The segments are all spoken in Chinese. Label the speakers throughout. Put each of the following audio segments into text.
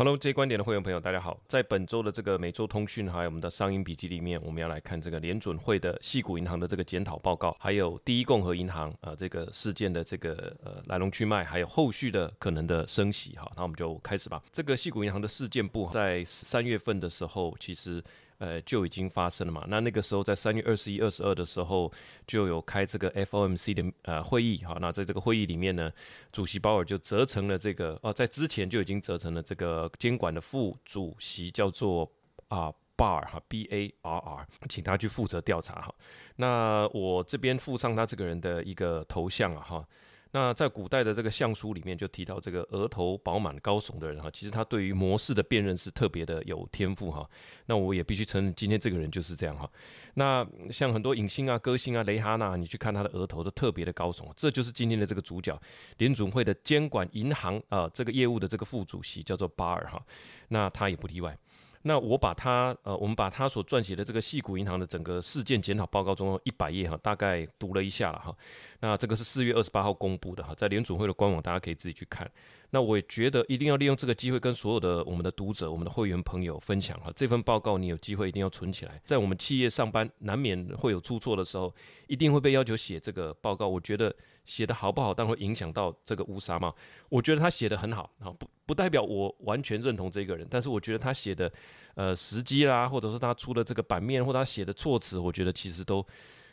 Speaker 1: Hello，这些观点的会员朋友，大家好。在本周的这个每周通讯还有我们的商音笔记里面，我们要来看这个联准会的细股银行的这个检讨报告，还有第一共和银行啊这个事件的这个呃来龙去脉，还有后续的可能的升息哈。那我们就开始吧。这个细股银行的事件部在三月份的时候，其实。呃，就已经发生了嘛？那那个时候在三月二十一、二十二的时候，就有开这个 FOMC 的呃会议哈。那在这个会议里面呢，主席鲍尔就责成了这个哦，在之前就已经责成了这个监管的副主席叫做啊 Bar 哈 B A R R，请他去负责调查哈。那我这边附上他这个人的一个头像啊哈。那在古代的这个相书里面就提到这个额头饱满高耸的人哈，其实他对于模式的辨认是特别的有天赋哈。那我也必须承认，今天这个人就是这样哈。那像很多影星啊、歌星啊，雷哈娜，你去看他的额头都特别的高耸，这就是今天的这个主角，联准会的监管银行啊这个业务的这个副主席叫做巴尔哈，那他也不例外。那我把他呃，我们把他所撰写的这个细谷银行的整个事件检讨报告中一百页哈，大概读了一下了哈。那这个是四月二十八号公布的哈，在联储会的官网，大家可以自己去看。那我也觉得一定要利用这个机会，跟所有的我们的读者、我们的会员朋友分享哈。这份报告你有机会一定要存起来，在我们企业上班难免会有出错的时候，一定会被要求写这个报告。我觉得写的好不好，但会影响到这个乌纱帽。我觉得他写的很好啊，不不代表我完全认同这个人，但是我觉得他写的呃时机啦，或者是他出的这个版面或他写的措辞，我觉得其实都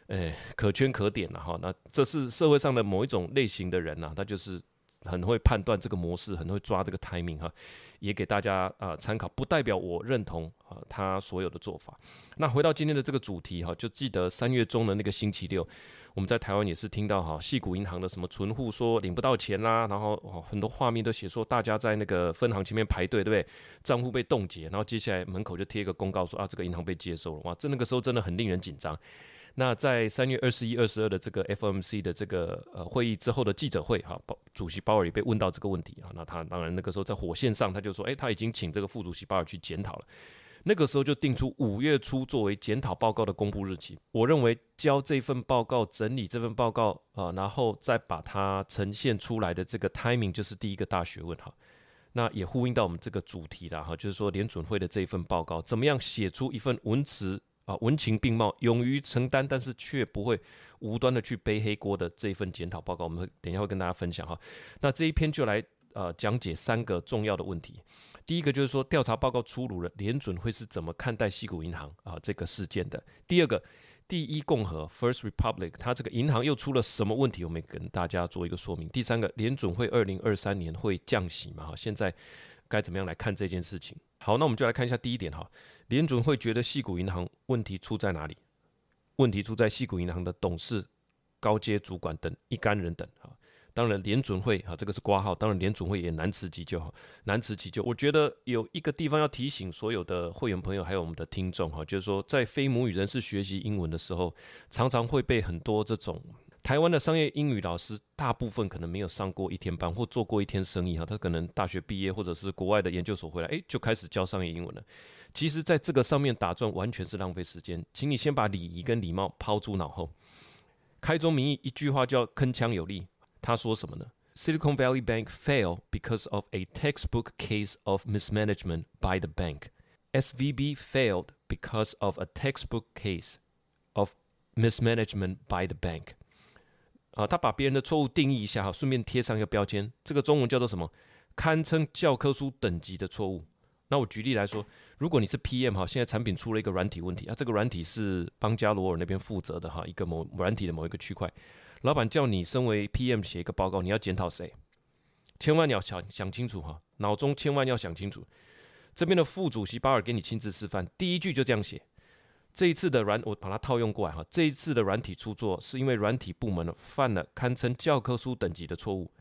Speaker 1: 诶可圈可点了哈。那这是社会上的某一种类型的人呐，他就是。很会判断这个模式，很会抓这个 timing 哈，也给大家啊参考，不代表我认同啊他所有的做法。那回到今天的这个主题哈，就记得三月中的那个星期六，我们在台湾也是听到哈，细谷银行的什么存户说领不到钱啦，然后很多画面都写说大家在那个分行前面排队，对不对？账户被冻结，然后接下来门口就贴一个公告说啊，这个银行被接收了，哇，这那个时候真的很令人紧张。那在三月二十一、二十二的这个 FOMC 的这个呃会议之后的记者会，哈，鲍主席鲍尔也被问到这个问题啊。那他当然那个时候在火线上，他就说，哎，他已经请这个副主席鲍尔去检讨了。那个时候就定出五月初作为检讨报告的公布日期。我认为交这份报告、整理这份报告啊，然后再把它呈现出来的这个 timing 就是第一个大学问哈。那也呼应到我们这个主题了哈，就是说联准会的这一份报告，怎么样写出一份文词。啊，文情并茂，勇于承担，但是却不会无端的去背黑锅的这一份检讨报告，我们等一下会跟大家分享哈。那这一篇就来呃讲解三个重要的问题。第一个就是说，调查报告出炉了，联准会是怎么看待西谷银行啊这个事件的？第二个，第一共和 （First Republic） 它这个银行又出了什么问题？我们跟大家做一个说明。第三个，联准会二零二三年会降息吗？哈，现在该怎么样来看这件事情？好，那我们就来看一下第一点哈，联准会觉得细谷银行问题出在哪里？问题出在细谷银行的董事、高阶主管等一干人等哈。当然，联准会哈这个是挂号，当然联准会也难辞其咎哈，难辞其咎。我觉得有一个地方要提醒所有的会员朋友，还有我们的听众哈，就是说在非母语人士学习英文的时候，常常会被很多这种。台湾的商业英语老师大部分可能没有上过一天班或做过一天生意哈，他可能大学毕业或者是国外的研究所回来，诶，就开始教商业英文了。其实，在这个上面打转完全是浪费时间，请你先把礼仪跟礼貌抛诸脑后。开宗明义一句话叫铿锵有力，他说什么呢？Silicon Valley Bank fail because of a textbook case of mismanagement by the bank. SVB failed because of a textbook case of mismanagement by the bank. 啊，他把别人的错误定义一下哈，顺便贴上一个标签，这个中文叫做什么？堪称教科书等级的错误。那我举例来说，如果你是 PM 哈，现在产品出了一个软体问题啊，这个软体是邦加罗尔那边负责的哈，一个某软体的某一个区块，老板叫你身为 PM 写一个报告，你要检讨谁？千万要想想清楚哈，脑中千万要想清楚。这边的副主席巴尔给你亲自示范，第一句就这样写。这一次的软，我把它套用过来哈。这一次的软体出错，是因为软体部门犯了堪称教科书等级的错误，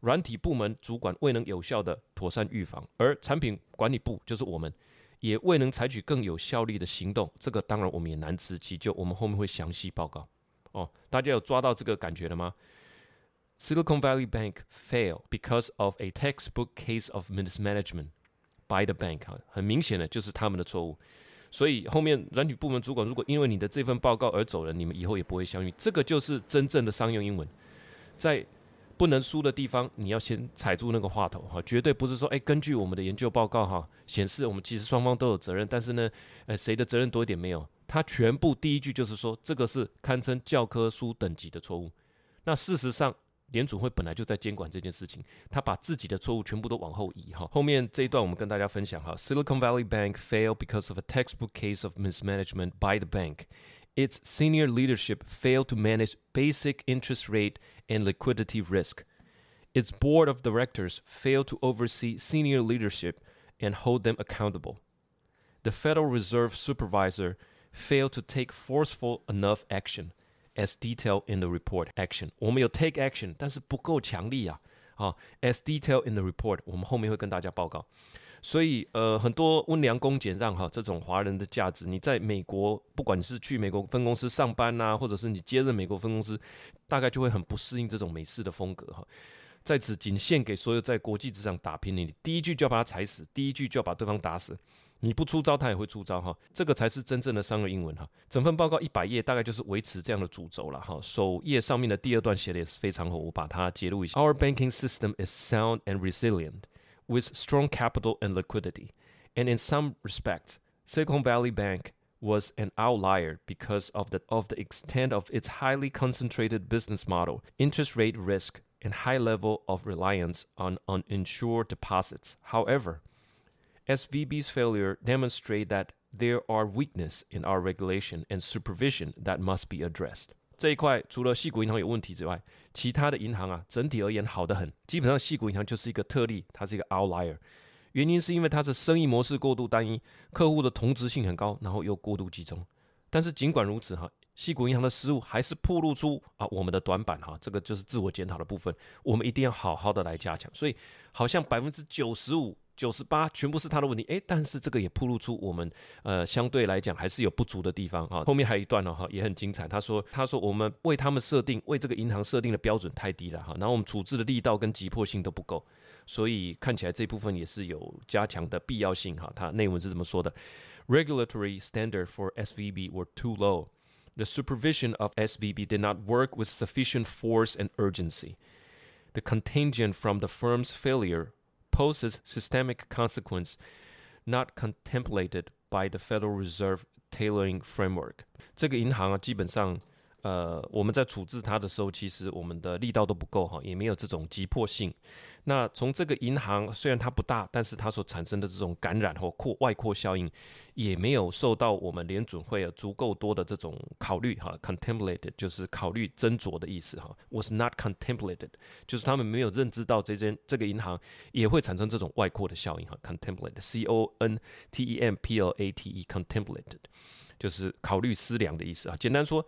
Speaker 1: 软体部门主管未能有效的妥善预防，而产品管理部就是我们，也未能采取更有效率的行动。这个当然我们也难辞其咎，我们后面会详细报告。哦，大家有抓到这个感觉了吗？Silicon Valley Bank fail because of a textbook case of mismanagement by the bank。哈，很明显的就是他们的错误。所以后面软体部门主管如果因为你的这份报告而走人，你们以后也不会相遇。这个就是真正的商用英文，在不能输的地方，你要先踩住那个话头哈，绝对不是说，哎，根据我们的研究报告哈，显示我们其实双方都有责任，但是呢，呃，谁的责任多一点没有？他全部第一句就是说，这个是堪称教科书等级的错误。那事实上，联储会本来就在监管这件事情，他把自己的错误全部都往后移哈。后面这一段我们跟大家分享哈，Silicon Valley Bank failed because of a textbook case of mismanagement by the bank. Its senior leadership failed to manage basic interest rate and liquidity risk. Its board of directors failed to oversee senior leadership and hold them accountable. The Federal Reserve supervisor failed to take forceful enough action As detailed in the report. Action，我们有 take action，但是不够强力啊。啊，as detailed in the report，我们后面会跟大家报告。所以，呃，很多温良恭俭让哈，这种华人的价值，你在美国，不管是去美国分公司上班呐，或者是你接任美国分公司，大概就会很不适应这种美式的风格哈。在此，仅限给所有在国际职场打拼的你，第一句就要把他踩死，第一句就要把对方打死。你不出招，他也会出招哈。这个才是真正的商业英文哈。整份报告一百页，大概就是维持这样的主轴了哈。首页上面的第二段写的也是非常好，我把它揭露一下。Our banking system is sound and resilient. with strong capital and liquidity. And in some respects, Silicon Valley Bank was an outlier because of the, of the extent of its highly concentrated business model, interest rate risk, and high level of reliance on uninsured deposits. However, SVB's failure demonstrate that there are weaknesses in our regulation and supervision that must be addressed. 这一块除了细谷银行有问题之外，其他的银行啊，整体而言好得很。基本上细谷银行就是一个特例，它是一个 outlier。原因是因为它的生意模式过度单一，客户的同质性很高，然后又过度集中。但是尽管如此哈，细谷银行的失误还是暴露出啊我们的短板哈，这个就是自我检讨的部分，我们一定要好好的来加强。所以好像百分之九十五。九十八全部是他的问题，诶，但是这个也暴露出我们呃相对来讲还是有不足的地方啊。后面还有一段呢哈，也很精彩。他说他说我们为他们设定为这个银行设定的标准太低了哈，然后我们处置的力道跟急迫性都不够，所以看起来这部分也是有加强的必要性哈。他内文是这么说的：Regulatory standard for SVB were too low. The supervision of SVB did not work with sufficient force and urgency. The contagion from the firm's failure poses systemic consequence not contemplated by the Federal Reserve tailoring framework。这个银行啊，基本上 呃，我们在处置它的时候，其实我们的力道都不够哈，也没有这种急迫性。那从这个银行虽然它不大，但是它所产生的这种感染或扩外扩效应，也没有受到我们联准会有足够多的这种考虑哈。contemplated 就是考虑斟酌的意思哈。was not contemplated 就是他们没有认知到这间这个银行也会产生这种外扩的效应哈。contemplated c o n t e m p l a t e contemplated 就是考虑思量的意思啊。简单说。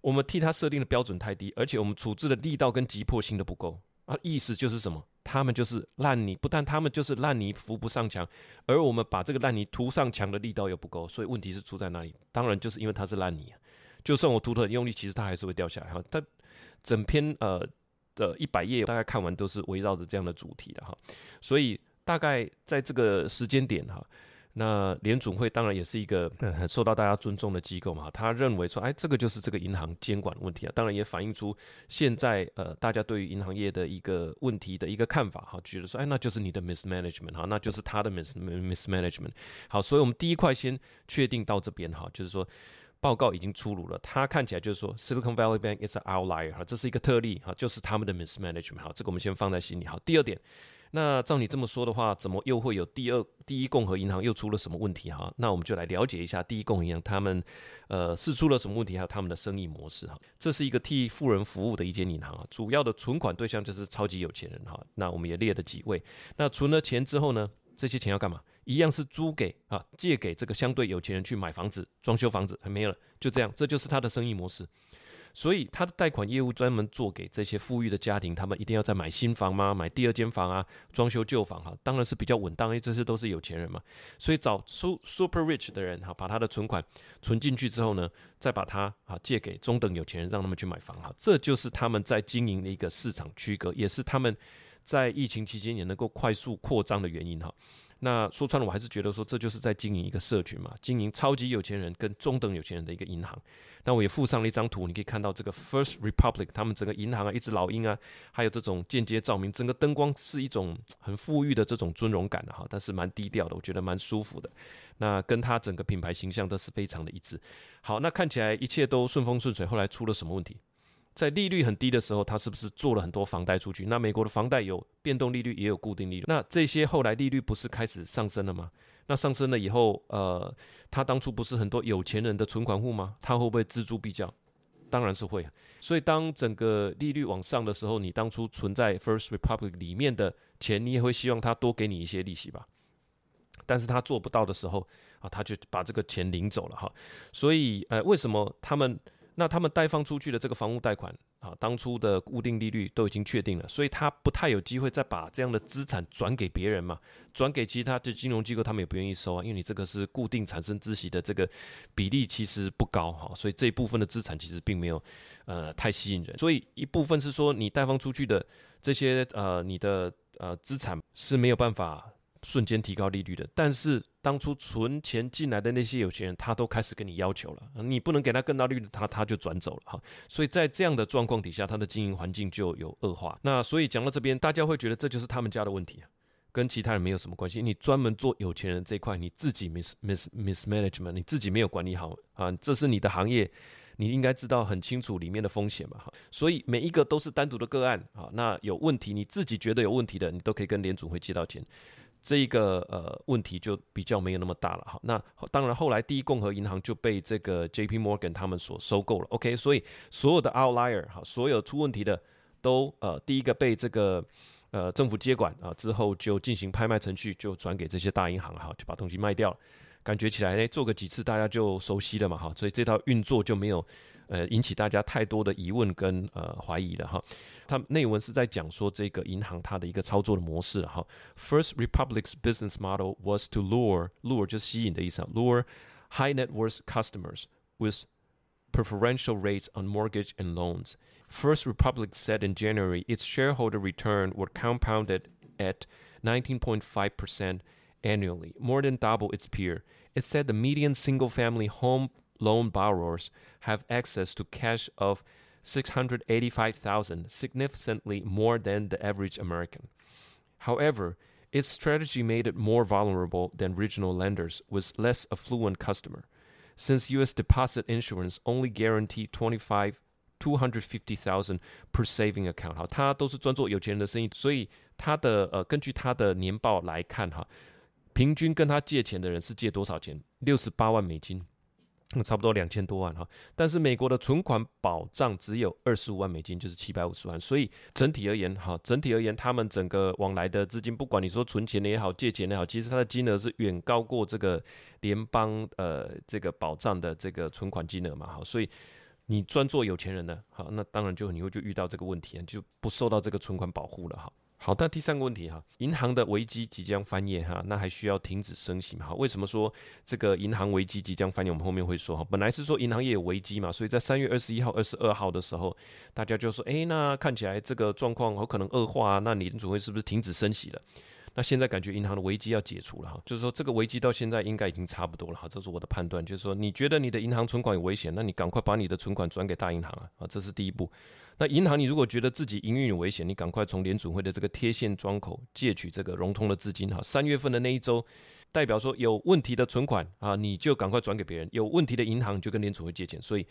Speaker 1: 我们替他设定的标准太低，而且我们处置的力道跟急迫性都不够啊！意思就是什么？他们就是烂泥，不但他们就是烂泥扶不上墙，而我们把这个烂泥涂上墙的力道又不够，所以问题是出在哪里？当然就是因为它是烂泥啊，就算我涂的很用力，其实它还是会掉下来哈。它整篇呃的一百页大概看完都是围绕着这样的主题的哈，所以大概在这个时间点哈。那联准会当然也是一个受到大家尊重的机构嘛，他认为说，哎，这个就是这个银行监管问题啊，当然也反映出现在呃大家对于银行业的一个问题的一个看法哈，觉得说，哎，那就是你的 mismanagement 哈，那就是他的 mis mismanagement。好，所以我们第一块先确定到这边哈，就是说报告已经出炉了，它看起来就是说 Silicon Valley Bank is an outlier 哈，这是一个特例哈，就是他们的 mismanagement 好，这个我们先放在心里好。第二点。那照你这么说的话，怎么又会有第二第一共和银行又出了什么问题哈？那我们就来了解一下第一共和银行他们呃是出了什么问题，还有他们的生意模式哈。这是一个替富人服务的一间银行啊，主要的存款对象就是超级有钱人哈。那我们也列了几位，那存了钱之后呢，这些钱要干嘛？一样是租给啊，借给这个相对有钱人去买房子、装修房子，还没有了，就这样，这就是他的生意模式。所以他的贷款业务专门做给这些富裕的家庭，他们一定要再买新房吗？买第二间房啊，装修旧房哈，当然是比较稳当，因为这些都是有钱人嘛。所以找 super rich 的人哈，把他的存款存进去之后呢，再把它啊借给中等有钱人，让他们去买房哈，这就是他们在经营的一个市场区隔，也是他们在疫情期间也能够快速扩张的原因哈。那说穿了，我还是觉得说，这就是在经营一个社群嘛，经营超级有钱人跟中等有钱人的一个银行。那我也附上了一张图，你可以看到这个 First Republic 他们整个银行啊，一只老鹰啊，还有这种间接照明，整个灯光是一种很富裕的这种尊荣感的哈，但是蛮低调的，我觉得蛮舒服的。那跟他整个品牌形象都是非常的一致。好，那看起来一切都顺风顺水，后来出了什么问题？在利率很低的时候，他是不是做了很多房贷出去？那美国的房贷有变动利率，也有固定利率。那这些后来利率不是开始上升了吗？那上升了以后，呃，他当初不是很多有钱人的存款户吗？他会不会锱铢必较？当然是会。所以当整个利率往上的时候，你当初存在 First Republic 里面的钱，你也会希望他多给你一些利息吧？但是他做不到的时候，啊，他就把这个钱领走了哈。所以，呃，为什么他们？那他们贷放出去的这个房屋贷款啊，当初的固定利率都已经确定了，所以他不太有机会再把这样的资产转给别人嘛，转给其他的金融机构，他们也不愿意收啊，因为你这个是固定产生孳息的这个比例其实不高哈，所以这一部分的资产其实并没有呃太吸引人，所以一部分是说你贷放出去的这些呃你的呃资产是没有办法。瞬间提高利率的，但是当初存钱进来的那些有钱人，他都开始跟你要求了，你不能给他更高利率，他他就转走了哈。所以在这样的状况底下，他的经营环境就有恶化。那所以讲到这边，大家会觉得这就是他们家的问题啊，跟其他人没有什么关系。你专门做有钱人这块，你自己 mis mis mismanagement，你自己没有管理好啊，这是你的行业，你应该知道很清楚里面的风险嘛哈。所以每一个都是单独的个案啊，那有问题你自己觉得有问题的，你都可以跟联总会借到钱。这一个呃问题就比较没有那么大了哈。那当然后来第一共和银行就被这个 J.P. Morgan 他们所收购了。OK，所以所有的 outlier 哈，所有出问题的都呃第一个被这个呃政府接管啊，之后就进行拍卖程序，就转给这些大银行哈，就把东西卖掉了。感觉起来呢，做个几次大家就熟悉了嘛哈，所以这套运作就没有。呃，引起大家太多的疑问跟呃怀疑了哈。它内文是在讲说这个银行它的一个操作的模式哈。First Republic's business model was to lure lure 就是吸引的意思，lure high net worth customers with preferential rates on mortgage and loans. First Republic said in January its shareholder return would compounded at 19.5% annually, more than double its peer. It said the median single family home loan borrowers have access to cash of 685,000, significantly more than the average American. However, its strategy made it more vulnerable than regional lenders with less affluent customer, since U.S. deposit insurance only guaranteed 25 250,000 per saving account。好，他都是专做有钱人的生意，所以他的呃，根据他的年报来看哈，平均跟他借钱的人是借多少钱？六十八万美金。 那差不多两千多万哈，但是美国的存款保障只有二十五万美金，就是七百五十万，所以整体而言哈，整体而言，他们整个往来的资金，不管你说存钱的也好，借钱的也好，其实它的金额是远高过这个联邦呃这个保障的这个存款金额嘛，好，所以你专做有钱人的，好，那当然就你会就遇到这个问题，就不受到这个存款保护了哈。好，那第三个问题哈，银行的危机即将翻页哈，那还需要停止升息吗？哈，为什么说这个银行危机即将翻页？我们后面会说哈，本来是说银行业有危机嘛，所以在三月二十一号、二十二号的时候，大家就说，哎，那看起来这个状况有可能恶化啊，那联储会是不是停止升息了？那现在感觉银行的危机要解除了哈，就是说这个危机到现在应该已经差不多了哈，这是我的判断，就是说你觉得你的银行存款有危险，那你赶快把你的存款转给大银行啊，啊，这是第一步。那银行，你如果觉得自己营运有危险，你赶快从联储会的这个贴现窗口借取这个融通的资金哈。三月份的那一周，代表说有问题的存款啊，你就赶快转给别人；有问题的银行就跟联储会借钱。所以，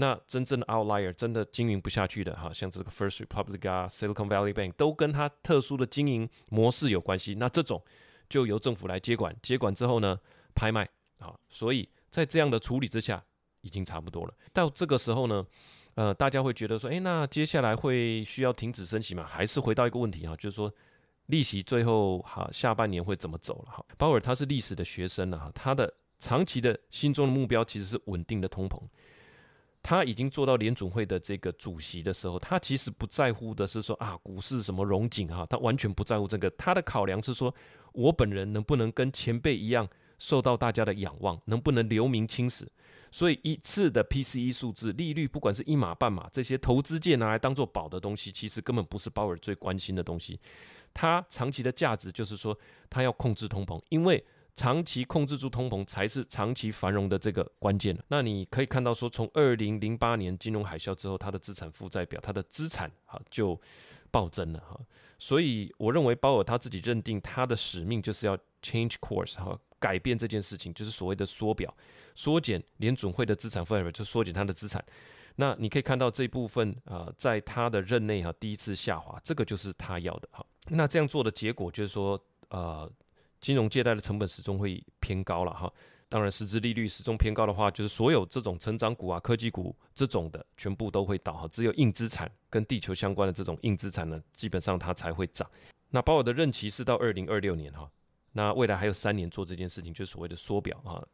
Speaker 1: 那真正的 outlier 真的经营不下去的哈，像这个 First Republic 啊、Silicon Valley Bank 都跟它特殊的经营模式有关系。那这种就由政府来接管，接管之后呢，拍卖啊。所以在这样的处理之下，已经差不多了。到这个时候呢？呃，大家会觉得说，哎，那接下来会需要停止升息吗？还是回到一个问题啊，就是说，利息最后哈下半年会怎么走了哈？鲍尔他是历史的学生了哈，他的长期的心中的目标其实是稳定的通膨。他已经做到联总会的这个主席的时候，他其实不在乎的是说啊股市什么融景啊，他完全不在乎这个。他的考量是说，我本人能不能跟前辈一样受到大家的仰望，能不能留名青史？所以一次的 PCE 数字利率，不管是一码半码，这些投资界拿来当做宝的东西，其实根本不是鲍尔最关心的东西。它长期的价值就是说，它要控制通膨，因为长期控制住通膨才是长期繁荣的这个关键。那你可以看到说，从二零零八年金融海啸之后，它的资产负债表，它的资产哈就暴增了哈。所以我认为鲍尔他自己认定他的使命就是要 change course 哈，改变这件事情，就是所谓的缩表，缩减联准会的资产负债表，就缩减它的资产。那你可以看到这部分啊，在他的任内哈，第一次下滑，这个就是他要的哈。那这样做的结果就是说，呃，金融借贷的成本始终会偏高了哈。当然，实质利率始终偏高的话，就是所有这种成长股啊、科技股这种的，全部都会倒哈。只有硬资产跟地球相关的这种硬资产呢，基本上它才会涨。那鲍尔的任期是到二零二六年哈，那未来还有三年做这件事情，就是所谓的缩表啊。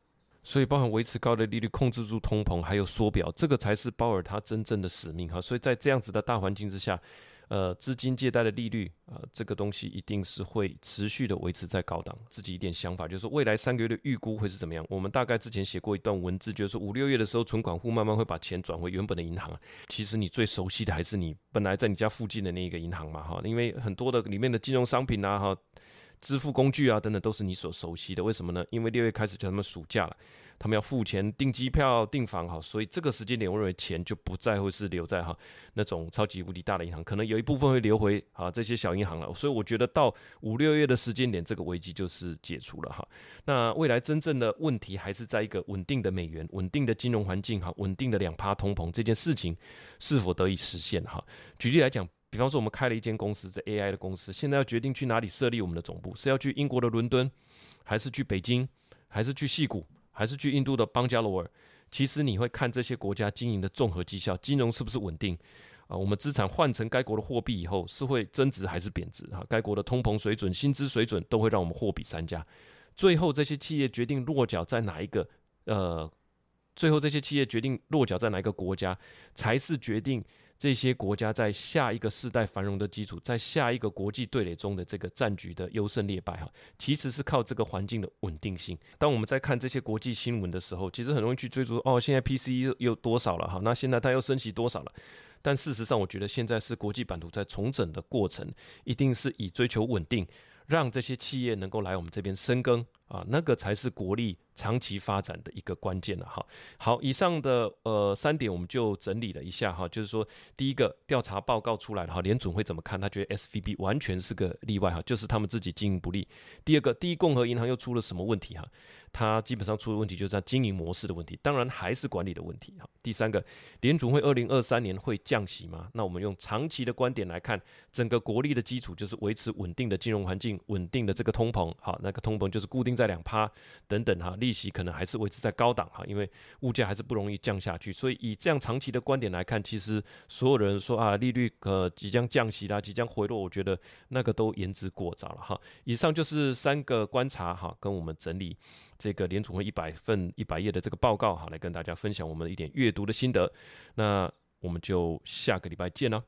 Speaker 1: 所以，包含维持高的利率、控制住通膨，还有缩表，这个才是鲍尔他真正的使命哈。所以在这样子的大环境之下，呃，资金借贷的利率啊，这个东西一定是会持续的维持在高档。自己一点想法，就是说未来三个月的预估会是怎么样？我们大概之前写过一段文字，就是说五六月的时候，存款户慢慢会把钱转回原本的银行。其实你最熟悉的还是你本来在你家附近的那一个银行嘛，哈，因为很多的里面的金融商品啊，哈。支付工具啊，等等都是你所熟悉的。为什么呢？因为六月开始就他们暑假了，他们要付钱订机票、订房哈，所以这个时间点，我认为钱就不再会是留在哈那种超级无敌大的银行，可能有一部分会流回啊这些小银行了。所以我觉得到五六月的时间点，这个危机就是解除了哈。那未来真正的问题还是在一个稳定的美元、稳定的金融环境哈、稳定的两趴通膨这件事情是否得以实现哈。举例来讲。比方说，我们开了一间公司，这 AI 的公司，现在要决定去哪里设立我们的总部，是要去英国的伦敦，还是去北京，还是去戏谷，还是去印度的邦加罗尔？其实你会看这些国家经营的综合绩效，金融是不是稳定啊？我们资产换成该国的货币以后，是会增值还是贬值啊？该国的通膨水准、薪资水准都会让我们货比三家。最后这些企业决定落脚在哪一个？呃，最后这些企业决定落脚在哪一个国家，才是决定。这些国家在下一个世代繁荣的基础，在下一个国际对垒中的这个战局的优胜劣败哈，其实是靠这个环境的稳定性。当我们在看这些国际新闻的时候，其实很容易去追逐哦，现在 PCE 又多少了哈？那现在它又升息多少了？但事实上，我觉得现在是国际版图在重整的过程，一定是以追求稳定，让这些企业能够来我们这边深耕。啊，那个才是国力长期发展的一个关键了哈。好，以上的呃三点我们就整理了一下哈，就是说第一个调查报告出来了哈，联准会怎么看？他觉得 S V B 完全是个例外哈，就是他们自己经营不利。第二个，第一共和银行又出了什么问题哈？它基本上出的问题就是在经营模式的问题，当然还是管理的问题哈。第三个，联储会二零二三年会降息吗？那我们用长期的观点来看，整个国力的基础就是维持稳定的金融环境，稳定的这个通膨，好，那个通膨就是固定。在两趴等等哈，利息可能还是维持在高档哈，因为物价还是不容易降下去，所以以这样长期的观点来看，其实所有人说啊利率呃即将降息啦，即将回落，我觉得那个都言之过早了哈。以上就是三个观察哈，跟我们整理这个联储会一百份一百页的这个报告哈，来跟大家分享我们一点阅读的心得。那我们就下个礼拜见了。